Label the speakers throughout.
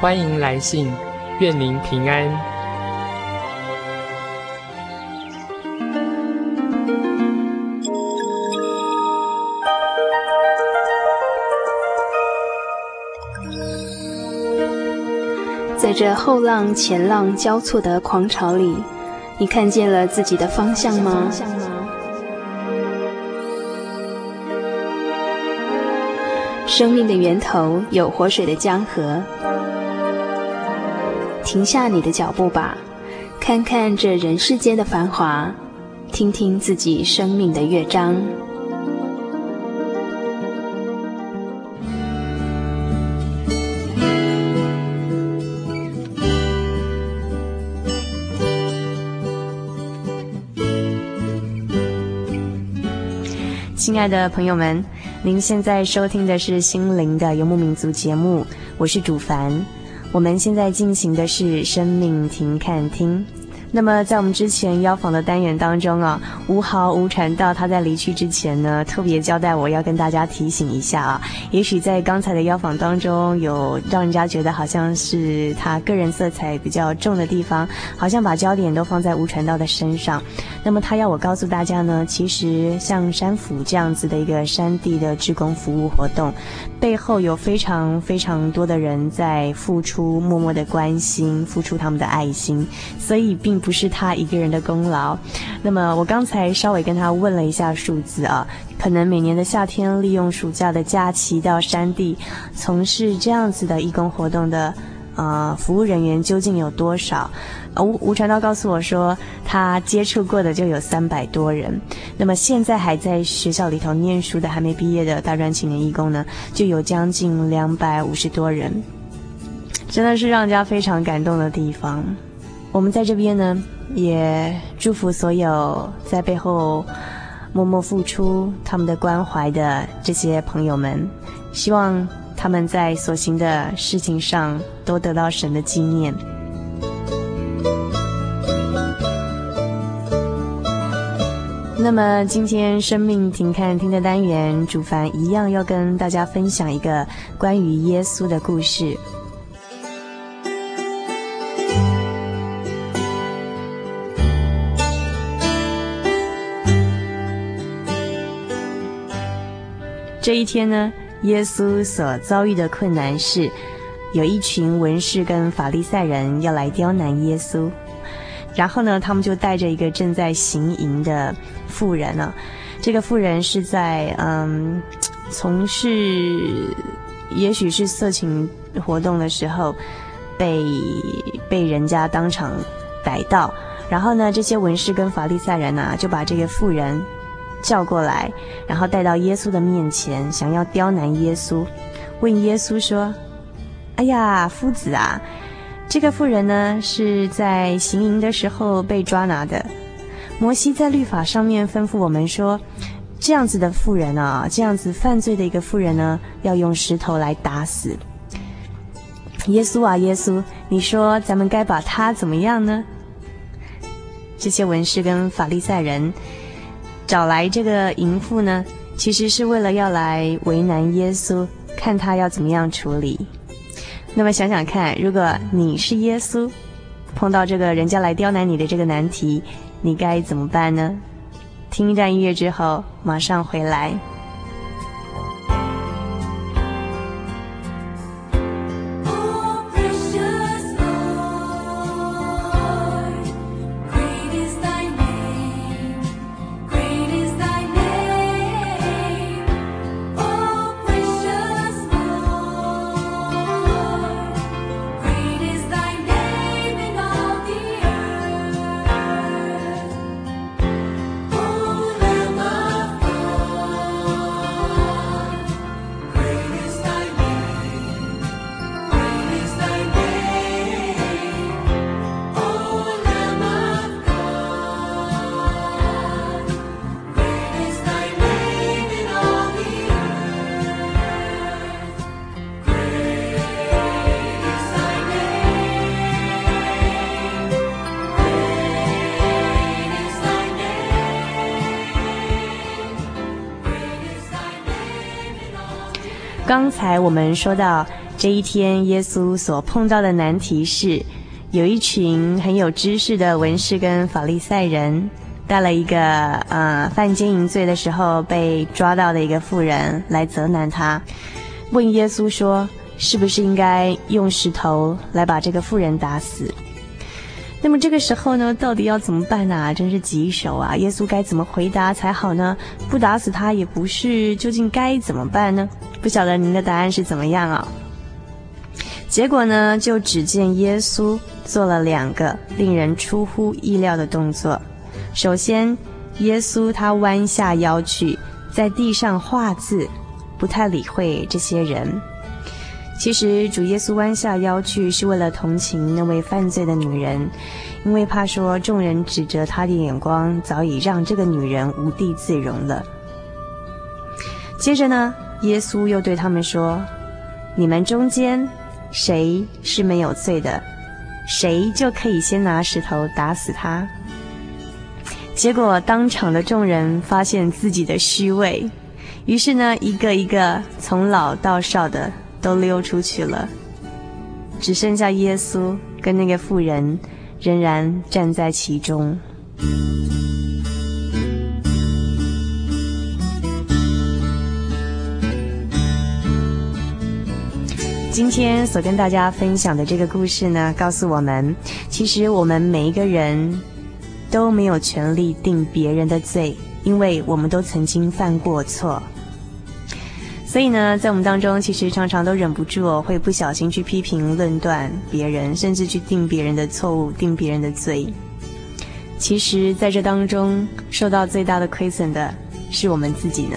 Speaker 1: 欢迎来信，愿您平安。
Speaker 2: 在这后浪前浪交错的狂潮里，你看见了自己的方向吗？生命的源头有活水的江河。停下你的脚步吧，看看这人世间的繁华，听听自己生命的乐章。
Speaker 3: 亲爱的朋友们，您现在收听的是心灵的游牧民族节目，我是主凡。我们现在进行的是生命停看厅。那么，在我们之前邀访的单元当中啊，吴豪吴传道他在离去之前呢，特别交代我要跟大家提醒一下啊，也许在刚才的邀访当中有让人家觉得好像是他个人色彩比较重的地方，好像把焦点都放在吴传道的身上。那么他要我告诉大家呢，其实像山府这样子的一个山地的志工服务活动，背后有非常非常多的人在付出，默默的关心，付出他们的爱心，所以并。不是他一个人的功劳。那么我刚才稍微跟他问了一下数字啊，可能每年的夏天利用暑假的假期到山地从事这样子的义工活动的呃服务人员究竟有多少？吴吴传道告诉我说，他接触过的就有三百多人。那么现在还在学校里头念书的还没毕业的大专青年义工呢，就有将近两百五十多人，真的是让人家非常感动的地方。我们在这边呢，也祝福所有在背后默默付出他们的关怀的这些朋友们，希望他们在所行的事情上都得到神的纪念。那么今天生命停看听的单元，主凡一样要跟大家分享一个关于耶稣的故事。这一天呢，耶稣所遭遇的困难是，有一群文士跟法利赛人要来刁难耶稣，然后呢，他们就带着一个正在行淫的妇人、啊，这个妇人是在嗯从事也许是色情活动的时候，被被人家当场逮到，然后呢，这些文士跟法利赛人呢、就把这个妇人。叫过来，然后带到耶稣的面前，想要刁难耶稣，问耶稣说：“哎呀，夫子啊，这个妇人呢是在行淫的时候被抓拿的。摩西在律法上面吩咐我们说，这样子的妇人啊，这样子犯罪的一个妇人呢，要用石头来打死。耶稣啊，耶稣，你说咱们该把他怎么样呢？这些文士跟法利赛人。”找来这个淫妇呢，其实是为了要来为难耶稣，看他要怎么样处理。那么想想看，如果你是耶稣，碰到这个人家来刁难你的这个难题，你该怎么办呢？听一段音乐之后，马上回来。刚才我们说到这一天，耶稣所碰到的难题是，有一群很有知识的文士跟法利赛人，带了一个呃犯奸淫罪的时候被抓到的一个妇人来责难他，问耶稣说，是不是应该用石头来把这个妇人打死？那么这个时候呢，到底要怎么办呢？啊？真是棘手啊！耶稣该怎么回答才好呢？不打死他也不是，究竟该怎么办呢？不晓得您的答案是怎么样啊？结果呢，就只见耶稣做了两个令人出乎意料的动作。首先，耶稣他弯下腰去，在地上画字，不太理会这些人。其实主耶稣弯下腰去，是为了同情那位犯罪的女人，因为怕说众人指责他的眼光早已让这个女人无地自容了。接着呢，耶稣又对他们说：“你们中间谁是没有罪的，谁就可以先拿石头打死他。”结果当场的众人发现自己的虚伪，于是呢，一个一个从老到少的。都溜出去了，只剩下耶稣跟那个妇人仍然站在其中。今天所跟大家分享的这个故事呢，告诉我们，其实我们每一个人都没有权利定别人的罪，因为我们都曾经犯过错。所以呢，在我们当中，其实常常都忍不住，会不小心去批评、论断别人，甚至去定别人的错误、定别人的罪。其实，在这当中，受到最大的亏损的是我们自己呢。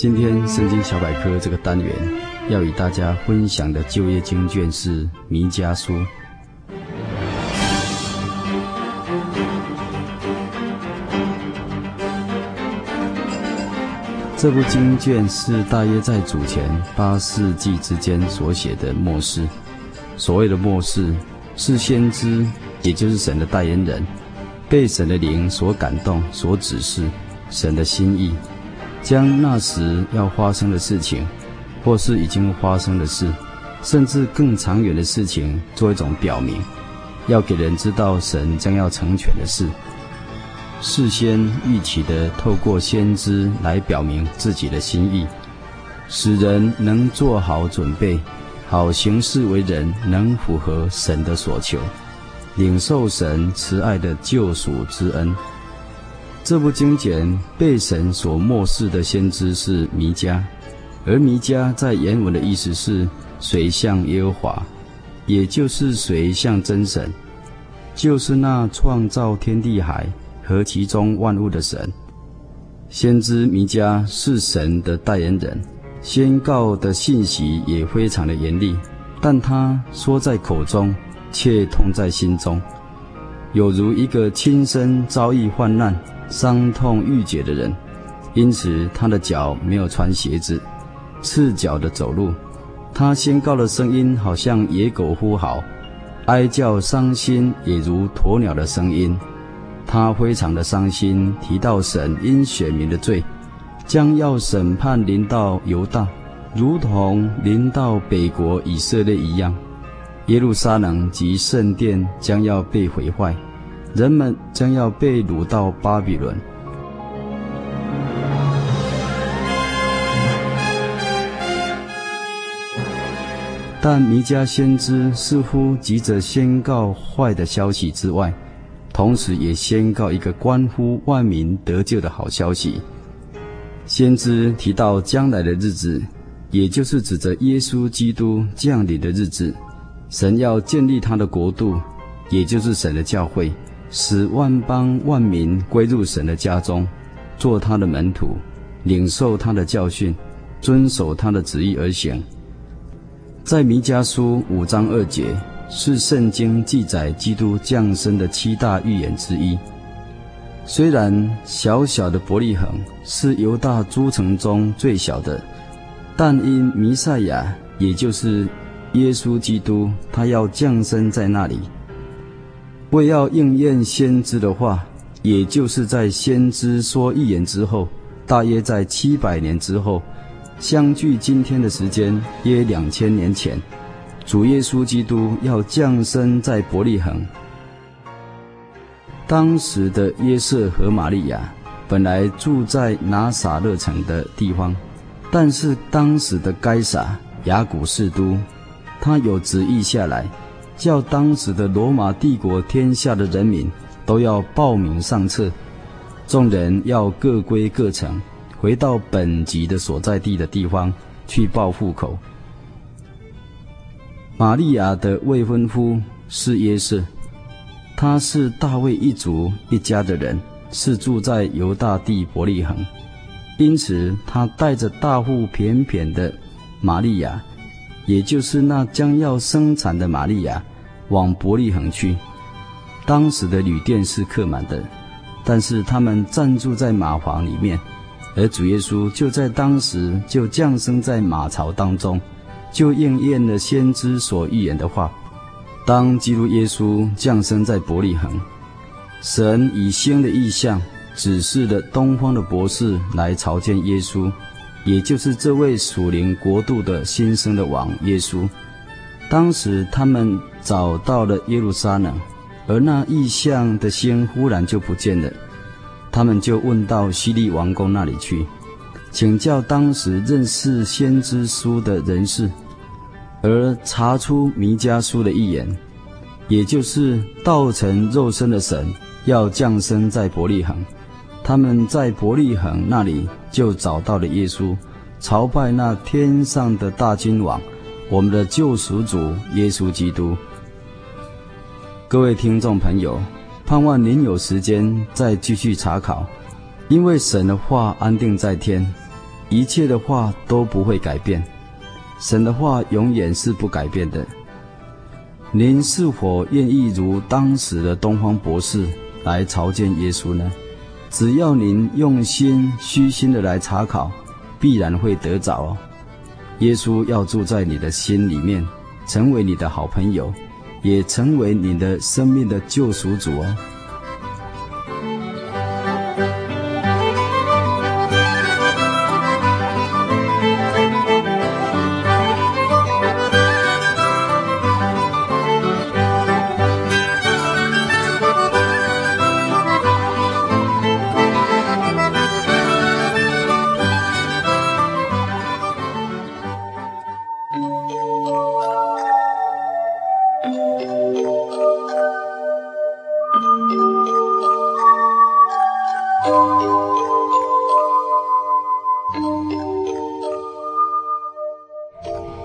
Speaker 4: 今天圣经小百科这个单元要与大家分享的旧约经卷是弥迦书。这部经卷是大约在主前八世纪之间所写的末世。所谓的末世，是先知，也就是神的代言人，被神的灵所感动、所指示神的心意。将那时要发生的事情，或是已经发生的事，甚至更长远的事情，做一种表明，要给人知道神将要成全的事。事先预期的，透过先知来表明自己的心意，使人能做好准备，好行事为人，能符合神的所求，领受神慈爱的救赎之恩。这部经卷被神所默示的先知是弥迦，而弥迦在原文的意思是“谁像耶和华”，也就是谁像真神，就是那创造天地海和其中万物的神。先知弥迦是神的代言人，宣告的信息也非常的严厉，但他说在口中，却痛在心中，有如一个亲身遭遇患难。伤痛欲绝的人，因此他的脚没有穿鞋子，赤脚的走路。他宣告的声音好像野狗呼嚎，哀叫伤心也如鸵鸟的声音。他非常的伤心，提到神因选民的罪，将要审判临到犹大，如同临到北国以色列一样。耶路撒冷及圣殿将要被毁坏。人们将要被掳到巴比伦。但弥迦先知似乎急着宣告坏的消息之外，同时也宣告一个关乎万民得救的好消息。先知提到将来的日子，也就是指着耶稣基督降临的日子，神要建立他的国度，也就是神的教会，使万邦万民归入神的家中，做他的门徒，领受他的教训，遵守他的旨意而行。在弥迦书五章二节，是圣经记载基督降生的七大预言之一。虽然小小的伯利恒是犹大诸城中最小的，但因弥赛亚，也就是耶稣基督，他要降生在那里，为要应验先知的话，也就是在先知说预言之后，大约在七百年之后。相距今天的时间约两千年前，主耶稣基督要降生在伯利恒。当时的约瑟和玛利亚本来住在拿撒勒城的地方，但是当时的该撒亚古士都，他有旨意下来，叫当时的罗马帝国天下的人民都要报名上册，众人要各归各城。回到本籍的所在地的地方去报户口。玛利亚的未婚夫是耶瑟，他是大卫一族一家的人，是住在犹大地伯利恒，因此他带着大腹便便的玛利亚，也就是那将要生产的玛利亚，往伯利恒去。当时的旅店是客满的，但是他们暂住在马房里面。而主耶稣就在当时就降生在马槽当中，就应验了先知所预言的话。当基督耶稣降生在伯利恒，神以星的意象指示了东方的博士来朝见耶稣，也就是这位属灵国度的新生的王耶稣。当时他们找到了耶路撒冷，而那异象的星忽然就不见了。他们就问到希律王宫那里去，请教当时认识先知书的人士，而查出弥迦书的预言，也就是道成肉身的神要降生在伯利恒。他们在伯利恒那里就找到了耶稣，朝拜那天上的大君王，我们的救赎主耶稣基督。各位听众朋友。盼望您有时间再继续查考，因为神的话安定在天，一切的话都不会改变，神的话永远是不改变的。您是否愿意如当时的东方博士来朝见耶稣呢？只要您用心虚心的来查考，必然会得着哦。耶稣要住在你的心里面，成为你的好朋友。也成为你的生命的救赎主哦。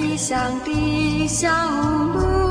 Speaker 5: 异乡的小路。